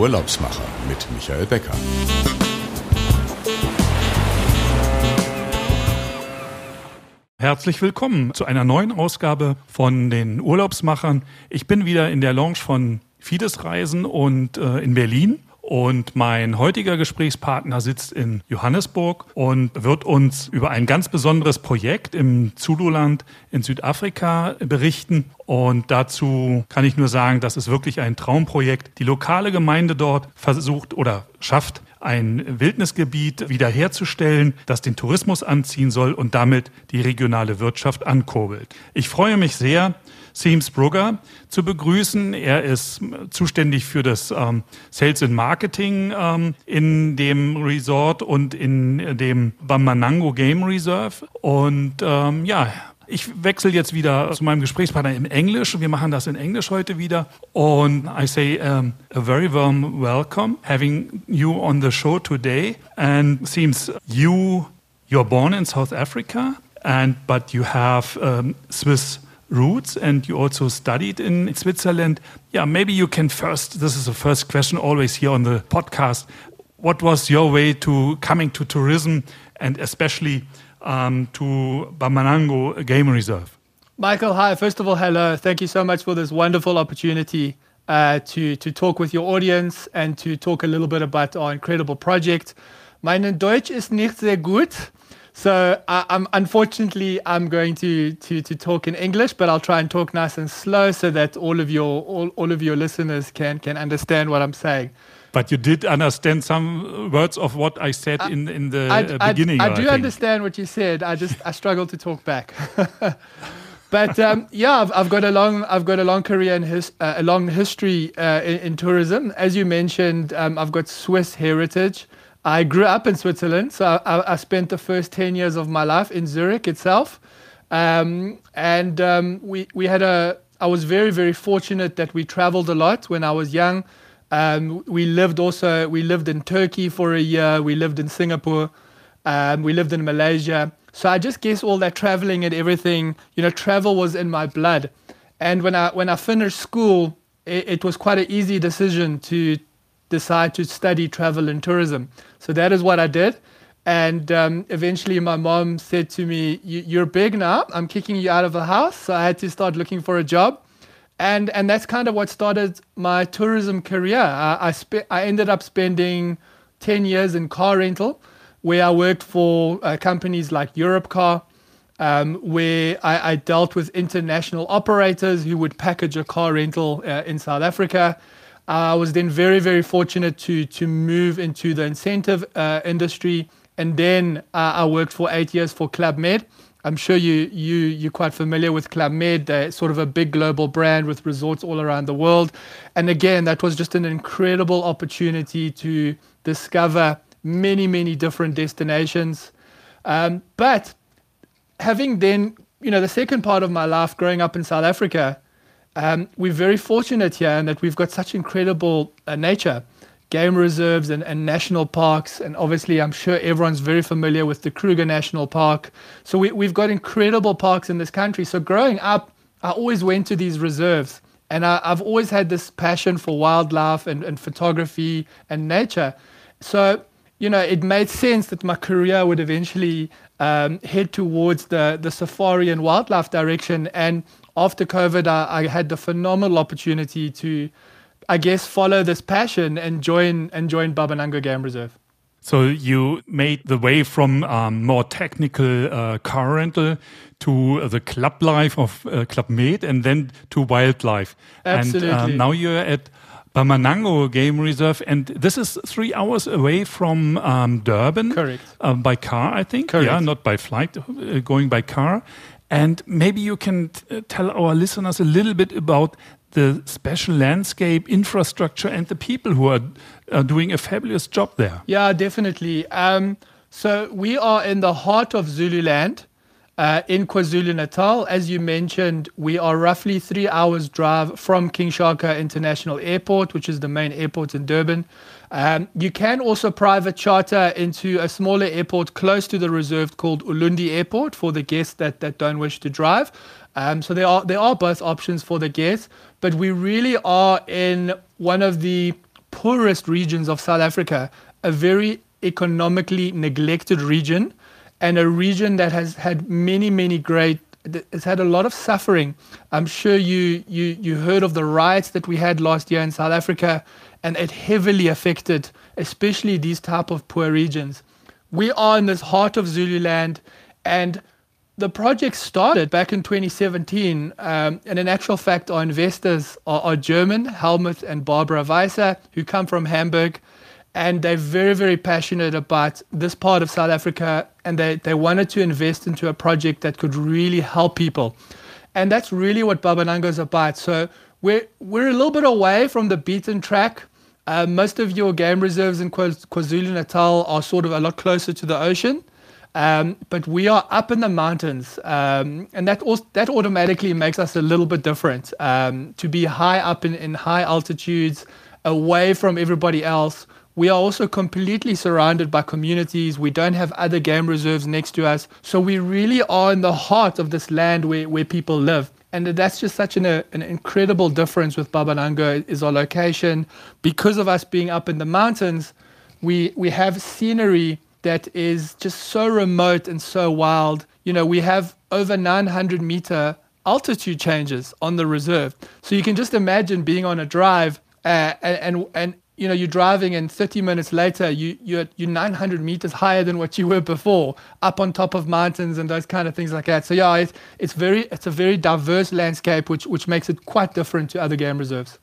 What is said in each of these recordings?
Urlaubsmacher mit Michael Becker. Herzlich willkommen zu einer neuen Ausgabe von den Urlaubsmachern. Ich bin wieder in der Lounge von Fides Reisen und äh, in Berlin. Und mein heutiger Gesprächspartner sitzt in Johannesburg und wird uns über ein ganz besonderes Projekt im Zululand in Südafrika berichten. Und dazu kann ich nur sagen, das ist wirklich ein Traumprojekt. Die lokale Gemeinde dort versucht oder schafft ein Wildnisgebiet wiederherzustellen, das den Tourismus anziehen soll und damit die regionale Wirtschaft ankurbelt. Ich freue mich sehr, Seams Brugger zu begrüßen. Er ist zuständig für das ähm, Sales and Marketing ähm, in dem Resort und in dem Bambanango Game Reserve. Und ähm, ja, ich wechsle jetzt wieder zu meinem Gesprächspartner im Englisch. Wir machen das in Englisch heute wieder. Und I say um, a very warm welcome having you on the show today. And seems you you're born in South Africa, and but you have um, Swiss roots and you also studied in Switzerland. Yeah, maybe you can first. This is the first question always here on the podcast. What was your way to coming to tourism and especially um, to Bambanango Game Reserve. Michael, hi. First of all, hello. Thank you so much for this wonderful opportunity uh, to, to talk with your audience and to talk a little bit about our incredible project. Mein Deutsch ist nicht sehr gut. So I, am unfortunately I'm going to, to to talk in English, but I'll try and talk nice and slow so that all of your all, all of your listeners can can understand what I'm saying. But you did understand some words of what I said I, in in the I, uh, beginning. I, I do understand what you said. I just I struggle to talk back. but um, yeah, I've, I've, got a long I've got a long career in his, uh, a long history uh, in, in, tourism. As you mentioned, um, I've got Swiss heritage. I grew up in Switzerland, so I, I spent the first ten years of my life in Zurich itself, um, and um, we we had a. I was very very fortunate that we traveled a lot when I was young. Um, we lived also, we lived in Turkey for a year, we lived in Singapore, um, we lived in Malaysia. So I just guess all that traveling and everything, you know, travel was in my blood. And when I, when I finished school, it, it was quite an easy decision to decide to study travel and tourism. So that is what I did. And um, eventually, my mom said to me, You're big now. I'm kicking you out of the house. So I had to start looking for a job and and that's kind of what started my tourism career. I I, spe- I ended up spending ten years in car rental, where I worked for uh, companies like Europcar, um, where I, I, dealt with international operators who would package a car rental uh, in South Africa. I was then very very fortunate to to move into the incentive uh, industry, and then uh, I worked for eight years for Club Med I'm sure you you you're quite familiar with Club Med. They're sort of a big global brand with resorts all around the world. And again, that was just an incredible opportunity to discover many many different destinations. Um, but having then you know the second part of my life growing up in South Africa, um, we're very fortunate here in that we've got such incredible uh, nature game reserves and, and national parks. And obviously, I'm sure everyone's very familiar with the Kruger National Park. So we, we've got incredible parks in this country. So growing up, I always went to these reserves. And I, have always had this passion for wildlife and, and photography and nature. So, you know, it made sense that my career would eventually um, head towards the, the safari and wildlife direction. And after COVID, I, I had the phenomenal opportunity to I guess, follow this passion and join and join Bambanango Game Reserve. So you made the way from um, more technical uh, car rental to uh, the club life of uh, Club Med and then to wildlife. Absolutely. And uh, now you're at Bambanango Game Reserve, and this is three hours away from um, Durban. Correct. Uh, by car, I think. Correct. Yeah, not by flight, uh, going by car. And maybe you can tell our listeners a little bit about the special landscape, infrastructure, and the people who are, are doing a fabulous job there. Yeah, definitely. Um, so we are in the heart of Zululand. Uh, in KwaZulu Natal, as you mentioned, we are roughly three hours drive from King Shaka International Airport, which is the main airport in Durban. Um, you can also private charter into a smaller airport close to the reserve called Ulundi Airport for the guests that, that don't wish to drive. Um, so there are there are both options for the guests, but we really are in one of the poorest regions of South Africa, a very economically neglected region, and a region that has had many, many great it's had a lot of suffering. I'm sure you, you you heard of the riots that we had last year in South Africa, and it heavily affected, especially these type of poor regions. We are in this heart of Zululand, and the project started back in 2017, um, and in actual fact, our investors are, are German, Helmut and Barbara Weiser, who come from Hamburg and they're very, very passionate about this part of South Africa, and they, they wanted to invest into a project that could really help people. And that's really what Babanango is about. So we're, we're a little bit away from the beaten track. Uh, most of your game reserves in KwaZulu Natal are sort of a lot closer to the ocean. Um, but we are up in the mountains, um, and that also, that automatically makes us a little bit different. Um, to be high up in, in high altitudes, away from everybody else, we are also completely surrounded by communities. We don't have other game reserves next to us. So we really are in the heart of this land where, where people live. And that's just such an, a, an incredible difference with Babanango is our location. Because of us being up in the mountains, we, we have scenery that is just so remote and so wild. You know, we have over 900 meter altitude changes on the reserve. So you can just imagine being on a drive uh, and, and you know, you're driving and 30 minutes later, you, you're, you're 900 meters higher than what you were before, up on top of mountains and those kind of things like that. So yeah, it's, it's very, it's a very diverse landscape, which, which makes it quite different to other game reserves.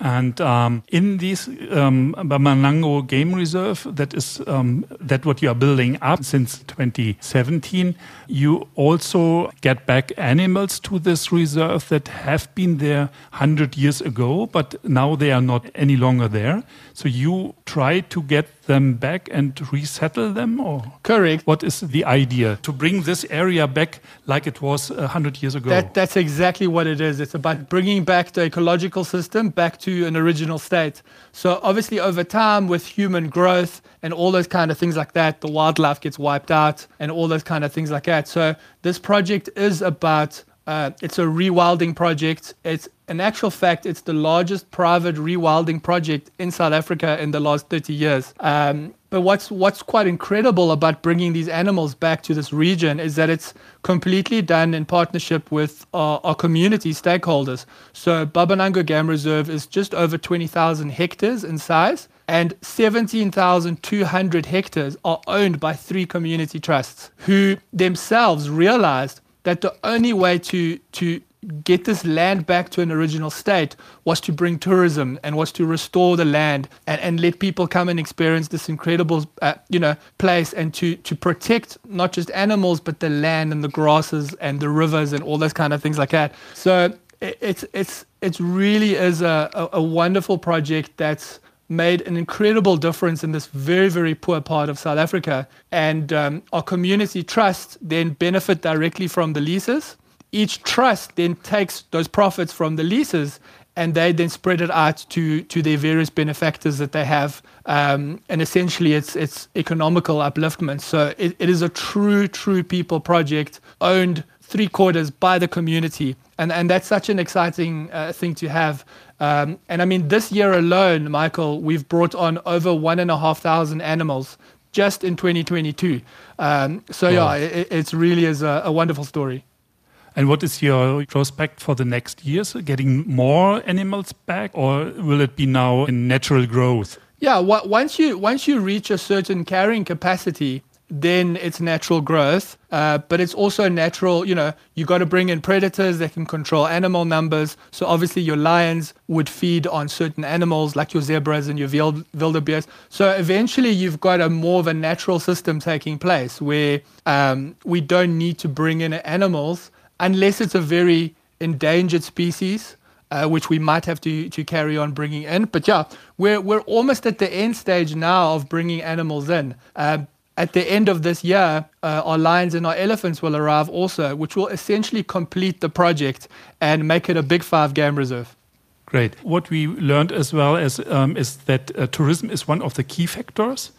And um, in this um, Babanango Game Reserve, that is um, that what you are building up since 2017, you also get back animals to this reserve that have been there 100 years ago, but now they are not any longer there. So you try to get them back and resettle them, or correct? What is the idea to bring this area back like it was uh, hundred years ago? That, that's exactly what it is. It's about bringing back the ecological system back to an original state. So obviously, over time, with human growth and all those kind of things like that, the wildlife gets wiped out and all those kind of things like that. So this project is about uh, it's a rewilding project. It's in actual fact, it's the largest private rewilding project in South Africa in the last 30 years. Um, but what's what's quite incredible about bringing these animals back to this region is that it's completely done in partnership with our, our community stakeholders. So Babanango Game Reserve is just over 20,000 hectares in size, and 17,200 hectares are owned by three community trusts who themselves realized that the only way to to get this land back to an original state was to bring tourism and was to restore the land and, and let people come and experience this incredible uh, you know place and to to protect not just animals but the land and the grasses and the rivers and all those kind of things like that. So it, it's it's it really is a, a, a wonderful project that's made an incredible difference in this very, very poor part of South Africa. And um, our community trusts then benefit directly from the leases. Each trust then takes those profits from the leases and they then spread it out to, to their various benefactors that they have. Um, and essentially, it's, it's economical upliftment. So it, it is a true, true people project owned three quarters by the community. And, and that's such an exciting uh, thing to have. Um, and I mean, this year alone, Michael, we've brought on over one and a half thousand animals just in 2022. Um, so wow. yeah, it, it's really is a, a, wonderful story. And what is your prospect for the next years? Getting more animals back, or will it be now in natural growth? Yeah, once you once you reach a certain carrying capacity, then it's natural growth. Uh, but it's also natural, you know, you got to bring in predators that can control animal numbers. So obviously your lions would feed on certain animals like your zebras and your wildebeest. So eventually you've got a more of a natural system taking place where um, we don't need to bring in animals unless it's a very endangered species. Uh, which we might have to, to carry on bringing in. But yeah, we're, we're almost at the end stage now of bringing animals in. Uh, at the end of this year, uh, our lions and our elephants will arrive also, which will essentially complete the project and make it a big five game reserve. Great. What we learned as well as, um, is that uh, tourism is one of the key factors.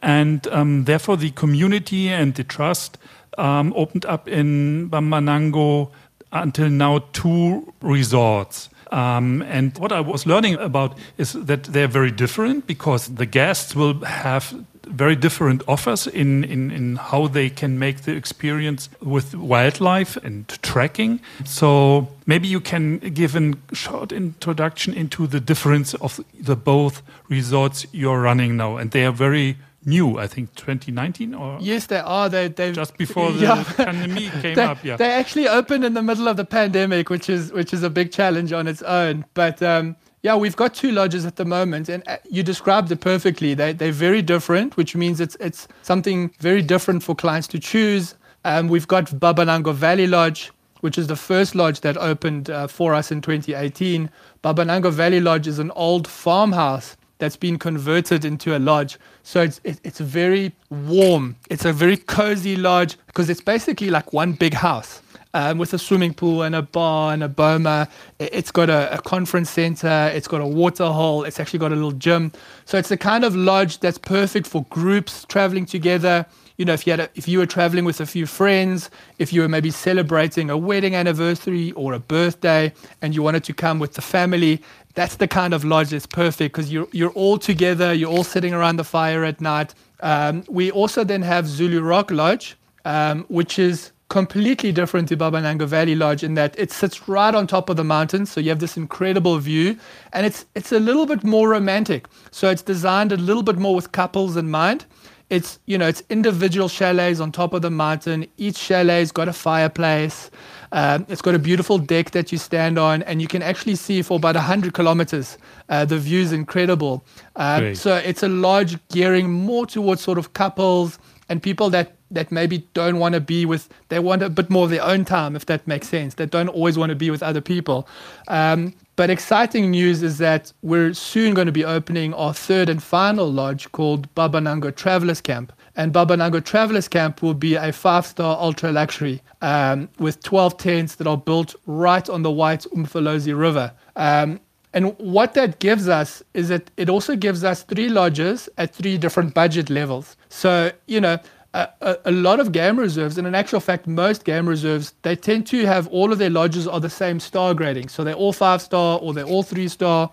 And um, therefore, the community and the trust um, opened up in Babanango until now two resorts. Um, and what I was learning about is that they're very different because the guests will have very different offers in, in, in how they can make the experience with wildlife and tracking. So maybe you can give a short introduction into the difference of the both resorts you're running now. And they are very new, I think 2019 or yes, they are. They they just before the yeah. pandemic came they, up. Yeah, they actually opened in the middle of the pandemic, which is which is a big challenge on its own. But um, yeah, we've got two lodges at the moment, and uh, you described it perfectly. They, they're very different, which means it's, it's something very different for clients to choose. Um, we've got Babanango Valley Lodge, which is the first lodge that opened uh, for us in 2018. Babanango Valley Lodge is an old farmhouse that's been converted into a lodge. So it's it, it's very warm. It's a very cozy lodge because it's basically like one big house um, with a swimming pool and a bar and a boma. It's got a, a, conference center. It's got a water hole. It's actually got a little gym. So it's the kind of lodge that's perfect for groups traveling together. You know, if you had a, if you were traveling with a few friends, if you were maybe celebrating a wedding anniversary or a birthday, and you wanted to come with the family, that's the kind of lodge that's perfect because you're you're all together. You're all sitting around the fire at night. Um, we also then have Zulu Rock Lodge, um, which is completely different to Babanango Valley Lodge in that it sits right on top of the mountain. So you have this incredible view and it's it's a little bit more romantic. So it's designed a little bit more with couples in mind. It's you know it's individual chalets on top of the mountain. Each chalet's got a fireplace. Um, it's got a beautiful deck that you stand on, and you can actually see for about 100 kilometers. Uh, the view is incredible. Um, so it's a lodge gearing more towards sort of couples and people that that maybe don't want to be with they want a bit more of their own time if that makes sense they don't always want to be with other people um, but exciting news is that we're soon going to be opening our third and final lodge called babanango travelers camp and babanango travelers camp will be a five star ultra luxury um, with 12 tents that are built right on the white umfolozi river um, and what that gives us is that it also gives us three lodges at three different budget levels. So, you know, a, a, lot of game reserves, and in actual fact, most game reserves, they tend to have all of their lodges are the same star grading. So they're all five star or they're all three star.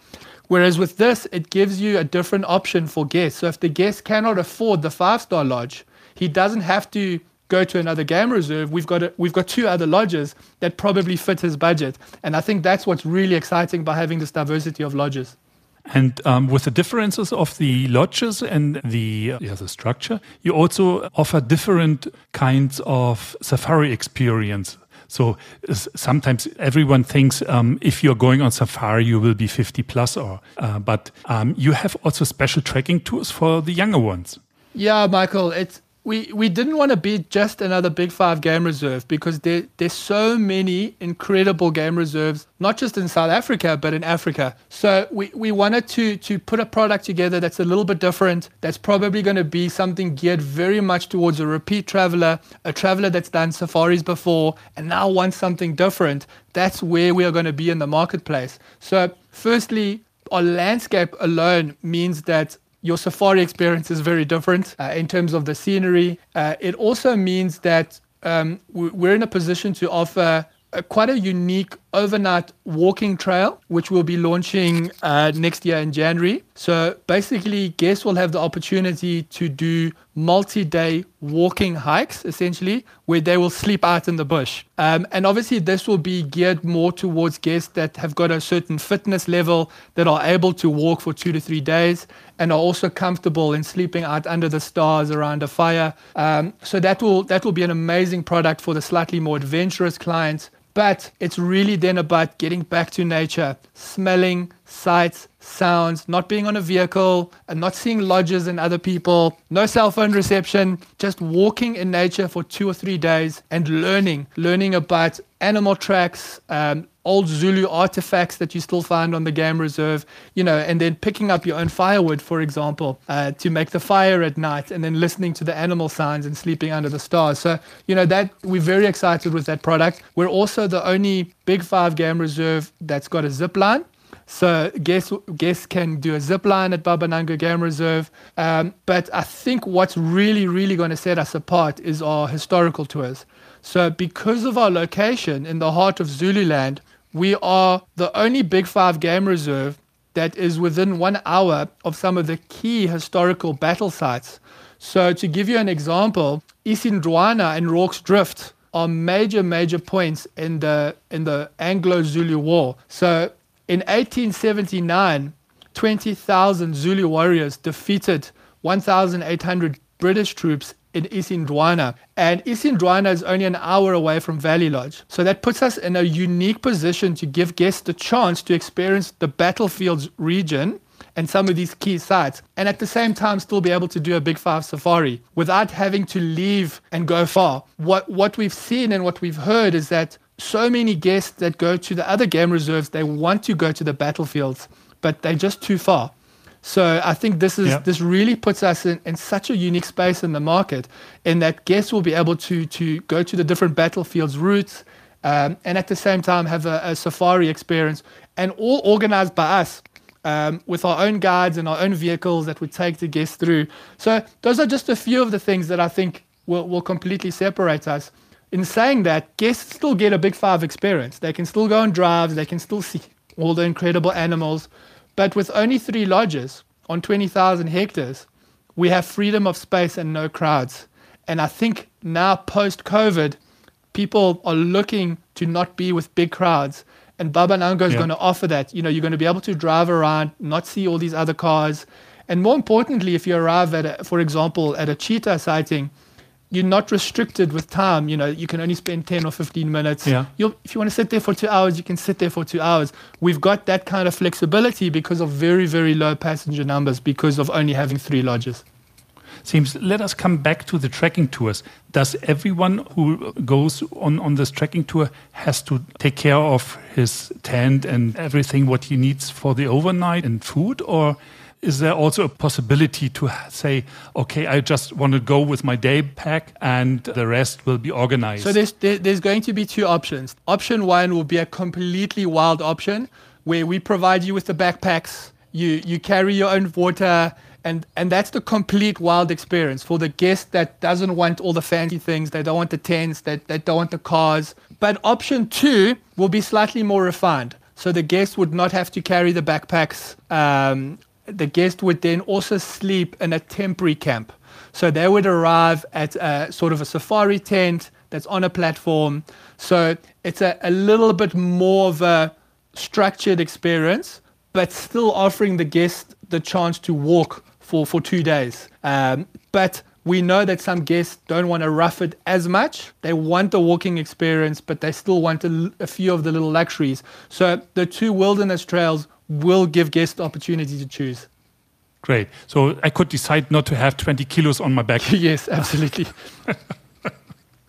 Whereas with this, it gives you a different option for guests. So if the guest cannot afford the five star lodge, he doesn't have to go to another game reserve. We've got a, we've got two other lodges that probably fit his budget, and I think that's what's really exciting by having this diversity of lodges. And um, with the differences of the lodges and the, yeah, the structure, you also offer different kinds of safari experience. So sometimes everyone thinks um, if you're going on safari, you will be 50 plus, or uh, but um, you have also special trekking tours for the younger ones. Yeah, Michael, it's we we didn't want to be just another big five game reserve because there there's so many incredible game reserves not just in South Africa but in Africa. So we, we wanted to to put a product together that's a little bit different that's probably going to be something geared very much towards a repeat traveler a traveler that's done safaris before and now wants something different. That's where we are going to be in the marketplace. So firstly our landscape alone means that your safari experience is very different uh, in terms of the scenery. Uh, it also means that um, we're in a position to offer a, quite a unique overnight walking trail, which we'll be launching uh, next year in January. So basically, guests will have the opportunity to do multi day walking hikes, essentially, where they will sleep out in the bush. Um, and obviously, this will be geared more towards guests that have got a certain fitness level that are able to walk for two to three days and are also comfortable in sleeping out under the stars around a fire. Um, so that will that will be an amazing product for the slightly more adventurous clients but it's really then about getting back to nature, smelling, sights, sounds, not being on a vehicle, and not seeing lodges and other people, no cell phone reception, just walking in nature for two or three days and learning, learning about animal tracks, um, old Zulu artifacts that you still find on the game reserve, you know, and then picking up your own firewood, for example, uh, to make the fire at night, and then listening to the animal sounds and sleeping under the stars. So, you know, that we're very excited with that product. We're also the only Big Five game reserve that's got a zip line. So guests, guests can do a zip line at Babanango Game Reserve. Um, but I think what's really, really going to set us apart is our historical tours. So because of our location in the heart of Zululand, we are the only Big Five game reserve that is within one hour of some of the key historical battle sites. So, to give you an example, Isandlwana and Rorke's Drift are major, major points in the in the Anglo-Zulu War. So, in 1879, 20,000 Zulu warriors defeated 1,800 British troops in Isandlwana. And Isandlwana is only an hour away from Valley Lodge. So that puts us in a unique position to give guests the chance to experience the battlefield's region and some of these key sites, and at the same time still be able to do a Big Five safari without having to leave and go far. What what we've seen and what we've heard is that so many guests that go to the other game reserves, they want to go to the battlefields, but they're just too far. So I think this is yep. this really puts us in, in such a unique space in the market, in that guests will be able to to go to the different battlefields routes, um, and at the same time have a, a, safari experience, and all organized by us. Um, with our own guides and our own vehicles that we take the guests through. So those are just a few of the things that I think will, will completely separate us. In saying that, guests still get a big five experience. They can still go on drives, they can still see all the incredible animals, but with only three lodges on 20,000 hectares, we have freedom of space and no crowds. And I think now, post COVID, people are looking to not be with big crowds. And Babanango is yeah. going to offer that. You know, you're going to be able to drive around, not see all these other cars. And more importantly, if you arrive at, a, for example, at a cheetah sighting, you're not restricted with time. You know, you can only spend 10 or 15 minutes. Yeah. You'll, if you want to sit there for two hours, you can sit there for two hours. We've got that kind of flexibility because of very, very low passenger numbers because of only having three lodges. Seems, let us come back to the trekking tours. Does everyone who goes on, on this trekking tour has to take care of his tent and everything what he needs for the overnight and food or is there also a possibility to say, okay, I just want to go with my day pack and the rest will be organized? So there's, there's going to be two options. Option one will be a completely wild option where we provide you with the backpacks, you, you carry your own water, and, and that's the complete wild experience for the guest that doesn't want all the fancy things, they don't want the tents, they, they don't want the cars. But option two will be slightly more refined. So the guest would not have to carry the backpacks um, the guest would then also sleep in a temporary camp. So they would arrive at a, sort of a safari tent that's on a platform. So it's a, a little bit more of a structured experience, but still offering the guest the chance to walk for, for two days. Um, but we know that some guests don't want to rough it as much. They want the walking experience, but they still want a, a few of the little luxuries. So the two wilderness trails will give guests the opportunity to choose. Great. So I could decide not to have 20 kilos on my back. yes, absolutely.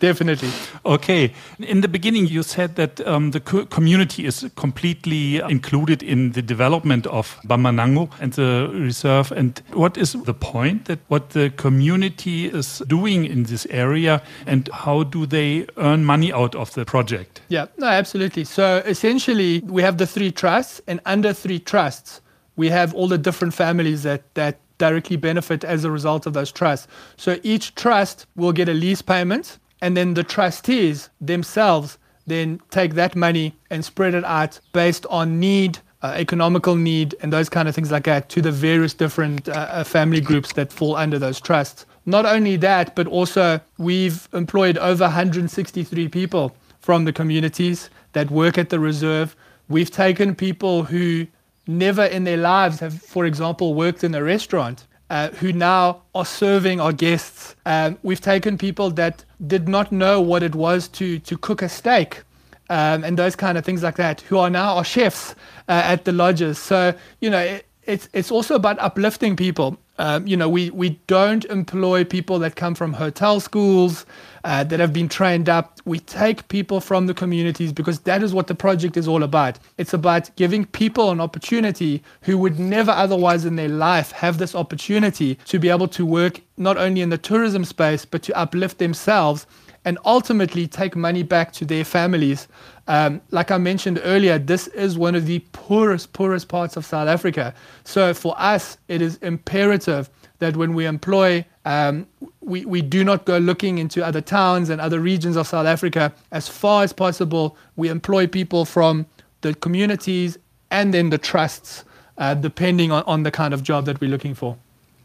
Definitely. Okay. In the beginning, you said that um, the co community is completely included in the development of Bambanango and the reserve. And what is the point that what the community is doing in this area and how do they earn money out of the project? Yeah, no, absolutely. So essentially, we have the three trusts, and under three trusts, we have all the different families that, that directly benefit as a result of those trusts. So each trust will get a lease payment and then the trustees themselves then take that money and spread it out based on need, uh, economical need, and those kind of things like that to the various different uh, uh family groups that fall under those trusts. Not only that, but also we've employed over 163 people from the communities that work at the reserve. We've taken people who never in their lives have, for example, worked in a restaurant uh, who now are serving our guests. Um, we've taken people that did not know what it was to, to cook a steak. Um, and those kind of things like that, who are now our chefs uh, at the lodges. So, you know, it, it's, it's also about uplifting people. Um, you know, we, we don't employ people that come from hotel schools uh, that have been trained up. We take people from the communities because that is what the project is all about. It's about giving people an opportunity who would never otherwise in their life have this opportunity to be able to work not only in the tourism space, but to uplift themselves and ultimately take money back to their families. Um, like I mentioned earlier, this is one of the poorest, poorest parts of South Africa. So for us, it is imperative that when we employ, um, we, we do not go looking into other towns and other regions of South Africa. As far as possible, we employ people from the communities, and then the trusts, uh, depending on, on the kind of job that we're looking for.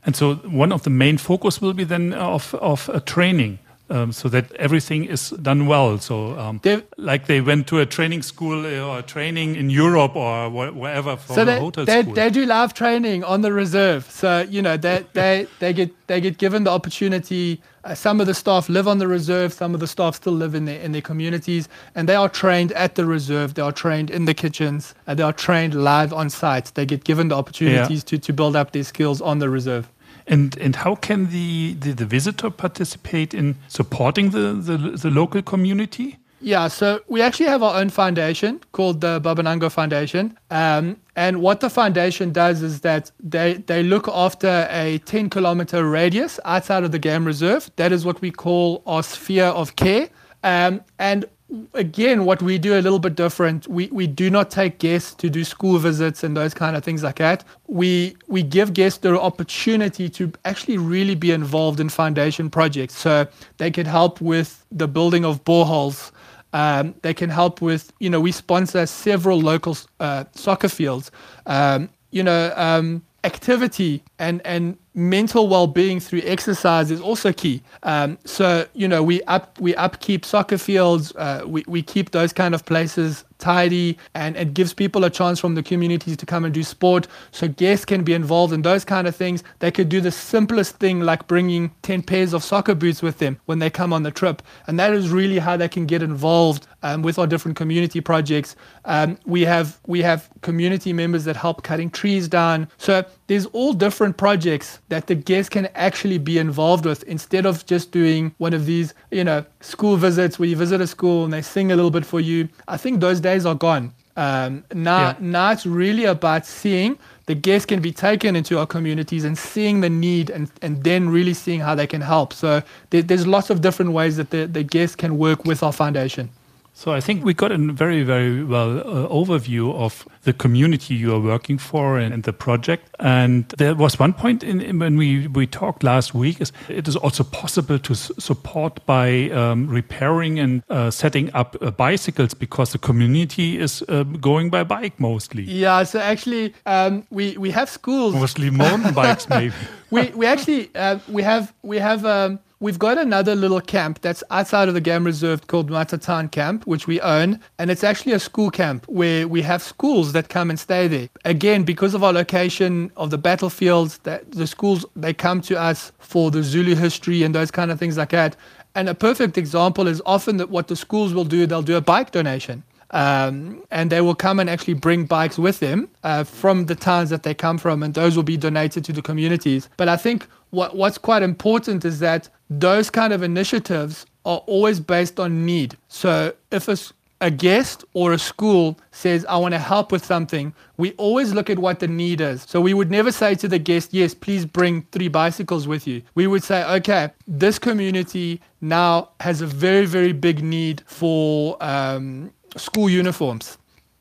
And so one of the main focus will be then of, of uh, training. Um, so that everything is done well. So, um, like they went to a training school uh, or training in Europe or wh wherever for so they, hotel they, school. they do live training on the reserve. So you know they they they get they get given the opportunity. Uh, some of the staff live on the reserve. Some of the staff still live in their in their communities, and they are trained at the reserve. They are trained in the kitchens. and they are trained live on site. They get given the opportunities yeah. to to build up their skills on the reserve. And and how can the, the, the visitor participate in supporting the, the, the local community? Yeah, so we actually have our own foundation called the Babanango Foundation. Um, and what the foundation does is that they, they look after a 10 kilometer radius outside of the game reserve. That is what we call our sphere of care. Um, and again, what we do a little bit different. We we do not take guests to do school visits and those kind of things like that. We we give guests the opportunity to actually really be involved in foundation projects. So they can help with the building of boreholes. Um, they can help with, you know, we sponsor several local uh, soccer fields. Um, you know, um, activity and and mental well-being through exercise is also key. Um, so you know we up we upkeep soccer fields, uh, we we keep those kind of places tidy and it gives people a chance from the communities to come and do sport. So guests can be involved in those kind of things. They could do the simplest thing like bringing 10 pairs of soccer boots with them when they come on the trip. And that is really how they can get involved um, with our different community projects. Um, we have we have community members that help cutting trees down. So there's all different projects that the guests can actually be involved with instead of just doing one of these you know school visits where you visit a school and they sing a little bit for you. I think those days are gone. Um, now, yeah. now it's really about seeing the guests can be taken into our communities and seeing the need and, and then really seeing how they can help. So there, there's lots of different ways that the, the guests can work with our foundation. So I think we got a very, very well uh, overview of the community you are working for and, and the project. And there was one point in, in, when we, we talked last week is it is also possible to support by um, repairing and uh, setting up uh, bicycles because the community is uh, going by bike mostly. Yeah, so actually um, we, we have schools. Mostly mountain bikes maybe. we, we actually, uh, we have, we have um, We've got another little camp that's outside of the game reserve called Matatan Camp, which we own. And it's actually a school camp where we have schools that come and stay there. Again, because of our location of the battlefields, that the schools, they come to us for the Zulu history and those kind of things like that. And a perfect example is often that what the schools will do, they'll do a bike donation. Um, and they will come and actually bring bikes with them uh, from the towns that they come from, and those will be donated to the communities. But I think what, what's quite important is that those kind of initiatives are always based on need. So if a, a guest or a school says, I want to help with something, we always look at what the need is. So we would never say to the guest, Yes, please bring three bicycles with you. We would say, Okay, this community now has a very, very big need for um, school uniforms.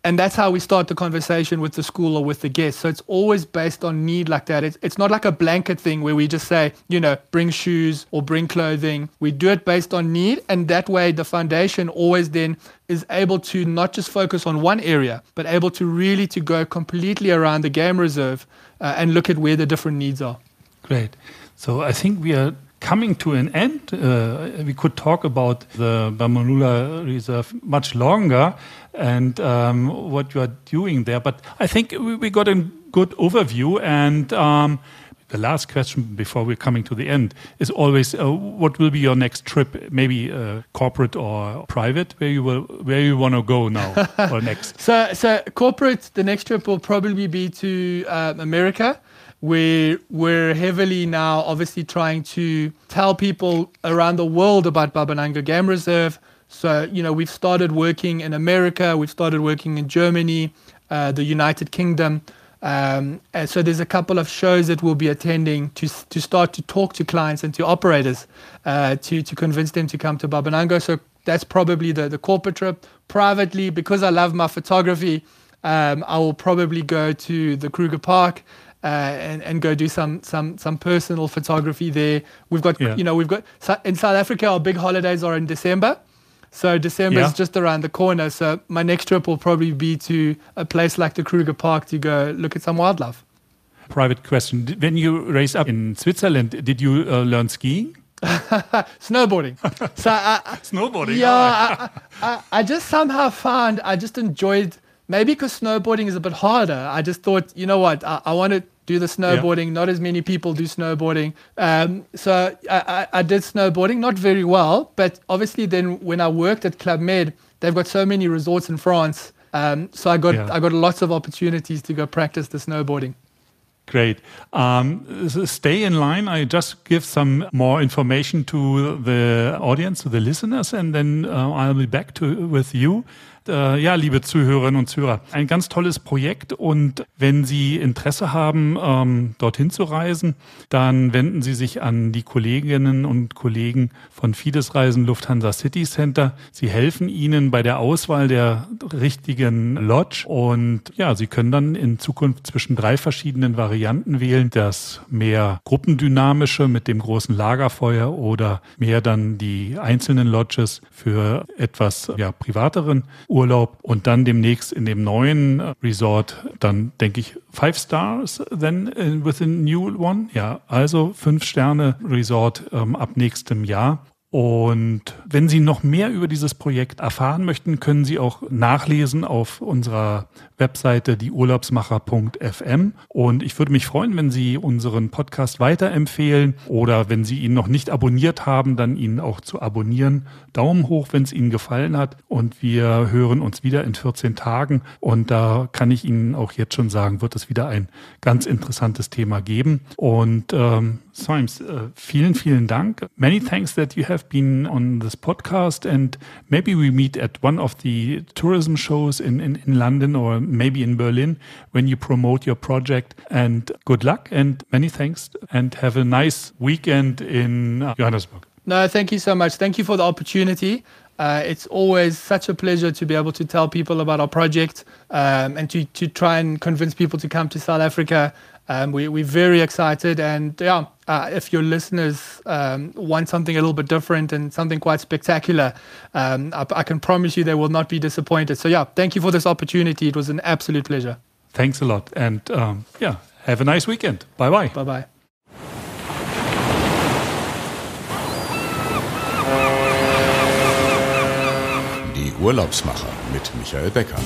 And that's how we start the conversation with the school or with the guests. So it's always based on need like that. It's, it's not like a blanket thing where we just say, you know, bring shoes or bring clothing. We do it based on need. And that way, the foundation always then is able to not just focus on one area, but able to really to go completely around the game reserve uh, and look at where the different needs are. Great. So I think we are coming to an end. Uh, we could talk about the Bambanula Reserve much longer and um, what you are doing there, but I think we, we got a good overview. And um, the last question before we're coming to the end is always, uh, what will be your next trip? Maybe uh, corporate or private? Where you will, where you want to go now or next? So, so corporate. The next trip will probably be to uh, America we're, we're heavily now obviously trying to tell people around the world about Babanango Game Reserve. So, you know, we've started working in America, we've started working in Germany, uh, the United Kingdom. Um, so there's a couple of shows that we'll be attending to, to start to talk to clients and to operators uh, to, to convince them to come to Babanango. So that's probably the, the corporate trip. Privately, because I love my photography, um, I will probably go to the Kruger Park uh, and and go do some some some personal photography there. We've got yeah. you know we've got in South Africa our big holidays are in December. So December Yeah. is just around the corner. So my next trip will probably be to a place like the Kruger Park to go look at some wildlife. Private question. When you raised up in Switzerland, did you uh, learn skiing? Snowboarding. so I, Snowboarding. yeah, I, I, I just somehow found I just enjoyed maybe because snowboarding is a bit harder. I just thought, you know what, I, I want to do the snowboarding. Not as many people do snowboarding. Um, so I, I, I did snowboarding, not very well, but obviously then when I worked at Club Med, they've got so many resorts in France. Um, so I got Yeah. I got lots of opportunities to go practice the snowboarding. Great. Um, stay in line. I just give some more information to the audience, to the listeners, and then uh, I'll be back to with you. Äh, ja, liebe Zuhörerinnen und Zuhörer, ein ganz tolles Projekt und wenn Sie Interesse haben, ähm, dorthin zu reisen, dann wenden Sie sich an die Kolleginnen und Kollegen von Fides Reisen Lufthansa City Center. Sie helfen Ihnen bei der Auswahl der richtigen Lodge und ja, Sie können dann in Zukunft zwischen drei verschiedenen Varianten wählen. Das mehr gruppendynamische mit dem großen Lagerfeuer oder mehr dann die einzelnen Lodges für etwas ja, privateren Urlaub und dann demnächst in dem neuen äh, Resort dann denke ich Five Stars then uh, with a new one. Ja, also fünf Sterne Resort ähm, ab nächstem Jahr. Und wenn Sie noch mehr über dieses Projekt erfahren möchten, können Sie auch nachlesen auf unserer Webseite dieurlaubsmacher.fm. Und ich würde mich freuen, wenn Sie unseren Podcast weiterempfehlen oder wenn Sie ihn noch nicht abonniert haben, dann ihn auch zu abonnieren. Daumen hoch, wenn es Ihnen gefallen hat. Und wir hören uns wieder in 14 Tagen. Und da kann ich Ihnen auch jetzt schon sagen, wird es wieder ein ganz interessantes Thema geben. Und ähm, Symes, äh, vielen, vielen Dank. Many thanks that you have been on this podcast and maybe we meet at one of the tourism shows in, in, in London or maybe in Berlin when you promote your project. And good luck and many thanks and have a nice weekend in uh, Johannesburg. No, thank you so much. Thank you for the opportunity. Uh, it's always such a pleasure to be able to tell people about our project um, and to, to try and convince people to come to South Africa. Um, we, we're very excited. And yeah, uh, if your listeners um, want something a little bit different and something quite spectacular, um, I, I can promise you they will not be disappointed. So yeah, thank you for this opportunity. It was an absolute pleasure. Thanks a lot. And um, yeah, have a nice weekend. Bye bye. Bye bye. Die Urlaubsmacher mit Michael Becker.